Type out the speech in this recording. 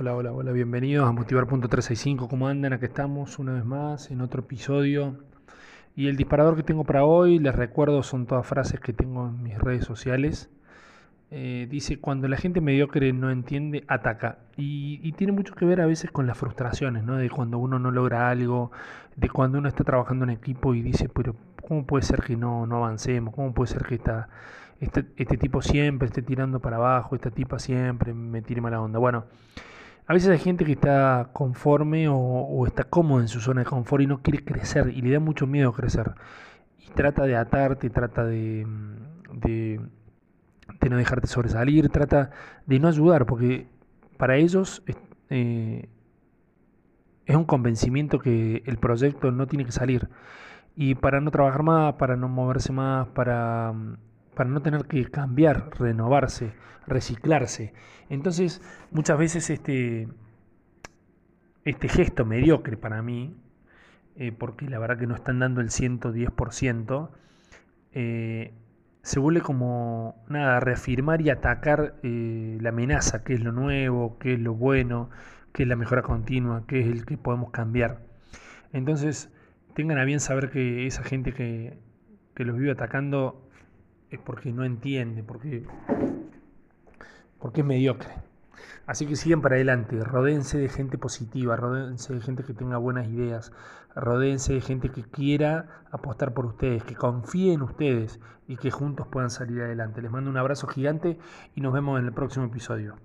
Hola, hola, hola, bienvenidos a Motivar.365. ¿Cómo andan? Aquí estamos una vez más en otro episodio. Y el disparador que tengo para hoy, les recuerdo, son todas frases que tengo en mis redes sociales. Eh, dice, cuando la gente mediocre no entiende, ataca. Y, tiene mucho que ver a veces con las frustraciones, ¿no? De cuando uno no logra algo, de cuando uno está trabajando en equipo y dice, pero ¿cómo puede ser que no, no avancemos? ¿Cómo puede ser que esta, este, este tipo siempre esté tirando para abajo, esta tipa siempre me tire mala onda? Bueno. A veces hay gente que está conforme o, está cómodo en su zona de confort y no quiere crecer y le da mucho miedo crecer. Y trata de atarte, trata de, de, no dejarte sobresalir, trata de no ayudar, porque para ellos eh, es un convencimiento que el proyecto no tiene que salir. Y para no trabajar más, para no moverse más, para para no tener que cambiar, renovarse, reciclarse. Entonces, muchas veces este, este gesto mediocre para mí, eh, porque la verdad que no están dando el 110%, eh, se vuelve como nada, reafirmar y atacar eh, la amenaza, que es lo nuevo, que es lo bueno, que es la mejora continua, que es el que podemos cambiar. Entonces, tengan a bien saber que esa gente que, que los vive atacando es porque no entiende, porque, porque es mediocre. Así que sigan para adelante, rodense de gente positiva, rodense de gente que tenga buenas ideas, rodense de gente que quiera apostar por ustedes, que confíe en ustedes y que juntos puedan salir adelante. Les mando un abrazo gigante y nos vemos en el próximo episodio.